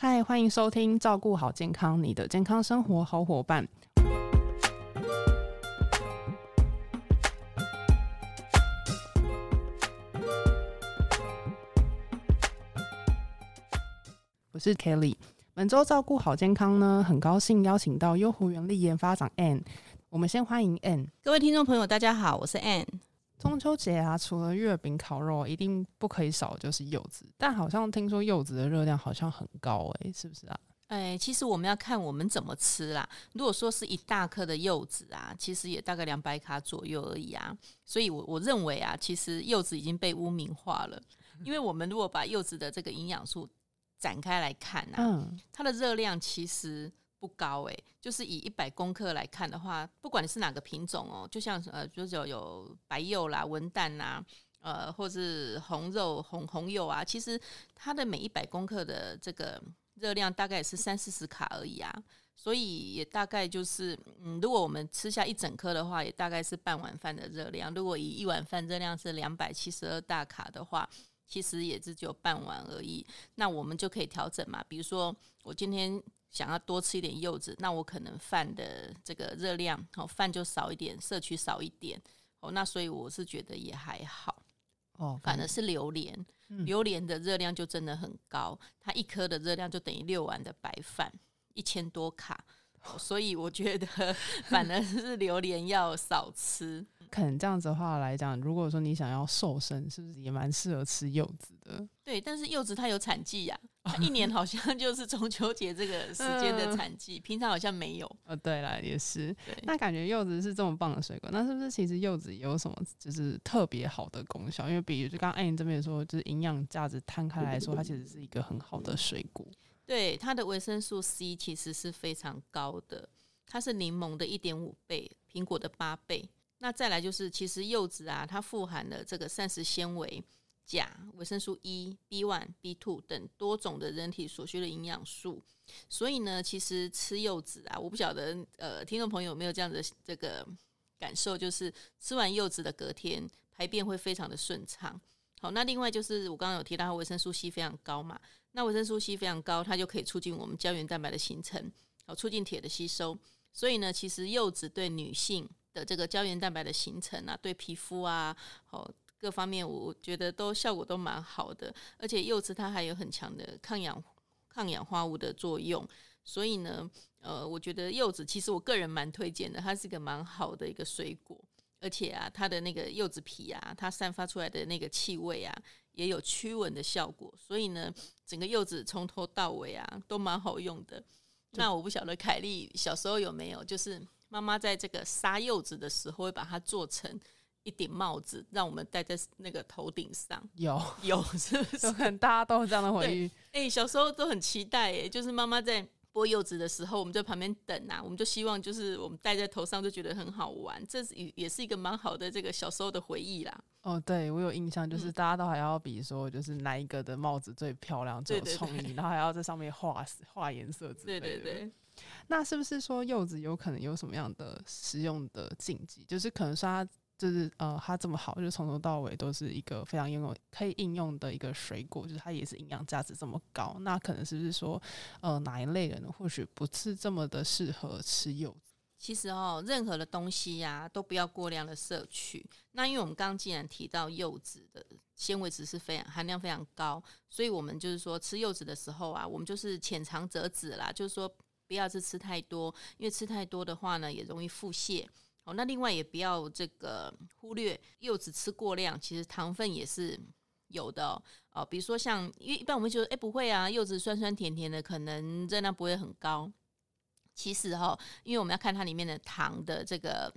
嗨，欢迎收听《照顾好健康》，你的健康生活好伙伴。我是 Kelly。本周照顾好健康呢，很高兴邀请到优活原力研发长 Ann。我们先欢迎 Ann。各位听众朋友，大家好，我是 Ann。中秋节啊，除了月饼、烤肉，一定不可以少就是柚子。但好像听说柚子的热量好像很高，诶，是不是啊？哎，其实我们要看我们怎么吃啦。如果说是一大颗的柚子啊，其实也大概两百卡左右而已啊。所以，我我认为啊，其实柚子已经被污名化了。因为我们如果把柚子的这个营养素展开来看啊，它的热量其实。不高诶，就是以一百公克来看的话，不管你是哪个品种哦，就像呃，就是有有白柚啦、文旦呐，呃，或是红肉红红柚啊，其实它的每一百公克的这个热量大概也是三四十卡而已啊，所以也大概就是，嗯，如果我们吃下一整颗的话，也大概是半碗饭的热量。如果以一碗饭热量是两百七十二大卡的话，其实也是只有半碗而已。那我们就可以调整嘛，比如说我今天。想要多吃一点柚子，那我可能饭的这个热量，哦，饭就少一点，摄取少一点，哦，那所以我是觉得也还好，哦，反而是榴莲，榴莲的热量就真的很高，它一颗的热量就等于六碗的白饭，一千多卡。所以我觉得，反而是榴莲要少吃。可能这样子的话来讲，如果说你想要瘦身，是不是也蛮适合吃柚子的？对，但是柚子它有产季呀，一年好像就是中秋节这个时间的产季，平常好像没有。呃，对了，也是。那感觉柚子是这么棒的水果，那是不是其实柚子有什么就是特别好的功效？因为比如就刚刚艾莹这边说，就是营养价值摊开来说，它其实是一个很好的水果。对它的维生素 C 其实是非常高的，它是柠檬的一点五倍，苹果的八倍。那再来就是，其实柚子啊，它富含了这个膳食纤维、钾、维生素 E、B one、B two 等多种的人体所需的营养素。所以呢，其实吃柚子啊，我不晓得呃，听众朋友有没有这样的这个感受，就是吃完柚子的隔天排便会非常的顺畅。好，那另外就是我刚刚有提到维生素 C 非常高嘛，那维生素 C 非常高，它就可以促进我们胶原蛋白的形成，好，促进铁的吸收。所以呢，其实柚子对女性的这个胶原蛋白的形成啊，对皮肤啊，好各方面，我觉得都效果都蛮好的。而且柚子它还有很强的抗氧抗氧化物的作用，所以呢，呃，我觉得柚子其实我个人蛮推荐的，它是一个蛮好的一个水果。而且啊，它的那个柚子皮啊，它散发出来的那个气味啊，也有驱蚊的效果。所以呢，整个柚子从头到尾啊，都蛮好用的。那我不晓得凯莉小时候有没有，就是妈妈在这个杀柚子的时候，会把它做成一顶帽子，让我们戴在那个头顶上。有 有，是不是？可能大家都有这样的回忆。哎，小时候都很期待，哎，就是妈妈在。剥柚子的时候，我们在旁边等啊，我们就希望就是我们戴在头上就觉得很好玩，这是也也是一个蛮好的这个小时候的回忆啦。哦，对我有印象，就是大家都还要比说，就是哪一个的帽子最漂亮、最有创意，然后还要在上面画画颜色之类的。对对对。那是不是说柚子有可能有什么样的食用的禁忌？就是可能说它。就是呃，它这么好，就从头到尾都是一个非常应用可以应用的一个水果，就是它也是营养价值这么高。那可能是不是说，呃，哪一类人或许不是这么的适合吃柚子？其实哦，任何的东西呀，都不要过量的摄取。那因为我们刚刚既然提到柚子的纤维值是非常含量非常高，所以我们就是说吃柚子的时候啊，我们就是浅尝辄止啦，就是说不要是吃太多，因为吃太多的话呢，也容易腹泻。哦，那另外也不要这个忽略柚子吃过量，其实糖分也是有的哦。比如说像，因为一般我们觉得，哎，不会啊，柚子酸酸甜甜的，可能热量不会很高。其实哈，因为我们要看它里面的糖的这个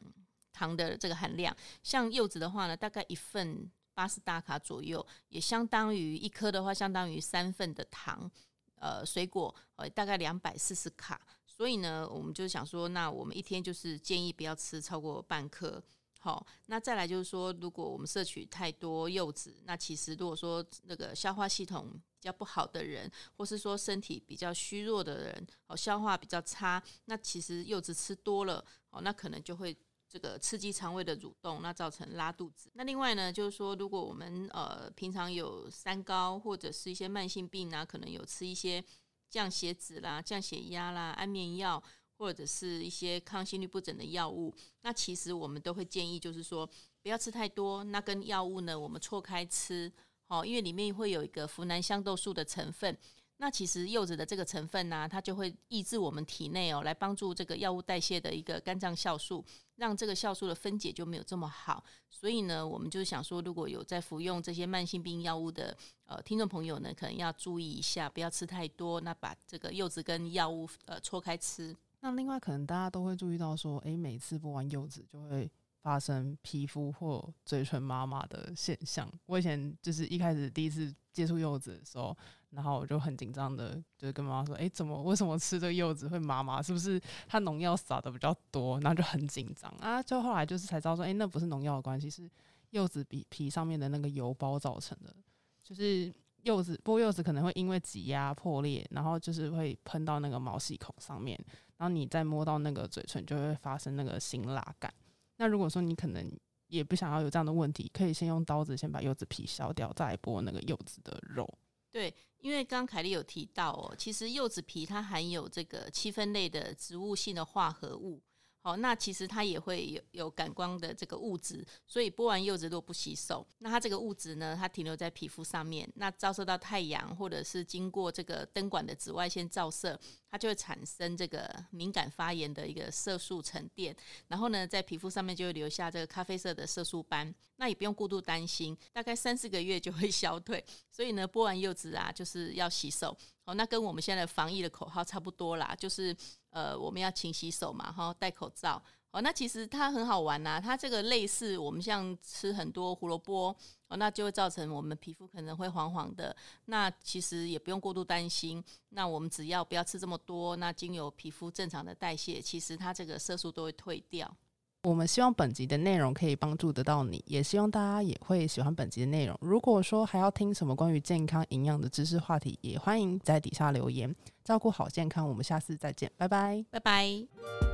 糖的这个含量，像柚子的话呢，大概一份八十大卡左右，也相当于一颗的话，相当于三份的糖。呃，水果呃，大概两百四十卡。所以呢，我们就想说，那我们一天就是建议不要吃超过半颗。好，那再来就是说，如果我们摄取太多柚子，那其实如果说那个消化系统比较不好的人，或是说身体比较虚弱的人，哦，消化比较差，那其实柚子吃多了，哦，那可能就会这个刺激肠胃的蠕动，那造成拉肚子。那另外呢，就是说，如果我们呃平常有三高或者是一些慢性病啊，可能有吃一些。降血脂啦、降血压啦、安眠药，或者是一些抗心律不整的药物。那其实我们都会建议，就是说不要吃太多。那跟药物呢，我们错开吃，哦，因为里面会有一个呋喃香豆素的成分。那其实柚子的这个成分呢，它就会抑制我们体内哦，来帮助这个药物代谢的一个肝脏酵素，让这个酵素的分解就没有这么好。所以呢，我们就想说，如果有在服用这些慢性病药物的呃听众朋友呢，可能要注意一下，不要吃太多。那把这个柚子跟药物呃错开吃。那另外可能大家都会注意到说，诶，每次剥完柚子就会发生皮肤或嘴唇麻麻的现象。我以前就是一开始第一次接触柚子的时候。然后我就很紧张的，就是跟妈妈说：“哎，怎么为什么吃这个柚子会麻麻？是不是它农药撒的比较多？”然后就很紧张啊。就后来就是才知道说：“哎，那不是农药的关系，是柚子皮皮上面的那个油包造成的。就是柚子剥柚子可能会因为挤压破裂，然后就是会喷到那个毛细孔上面，然后你再摸到那个嘴唇就会发生那个辛辣感。那如果说你可能也不想要有这样的问题，可以先用刀子先把柚子皮削掉，再剥那个柚子的肉。”对，因为刚刚凯莉有提到哦，其实柚子皮它含有这个七分类的植物性的化合物。好，那其实它也会有有感光的这个物质，所以剥完柚子如果不洗手，那它这个物质呢，它停留在皮肤上面，那照射到太阳或者是经过这个灯管的紫外线照射，它就会产生这个敏感发炎的一个色素沉淀，然后呢，在皮肤上面就会留下这个咖啡色的色素斑。那也不用过度担心，大概三四个月就会 消退。所以呢，剥完柚子啊，就是要洗手。那跟我们现在防疫的口号差不多啦，就是。呃，我们要勤洗手嘛，哈，戴口罩。哦，那其实它很好玩呐，它这个类似我们像吃很多胡萝卜，哦，那就会造成我们皮肤可能会黄黄的。那其实也不用过度担心，那我们只要不要吃这么多，那经由皮肤正常的代谢，其实它这个色素都会退掉。我们希望本集的内容可以帮助得到你，也希望大家也会喜欢本集的内容。如果说还要听什么关于健康营养的知识话题，也欢迎在底下留言。照顾好健康，我们下次再见，拜拜，拜拜。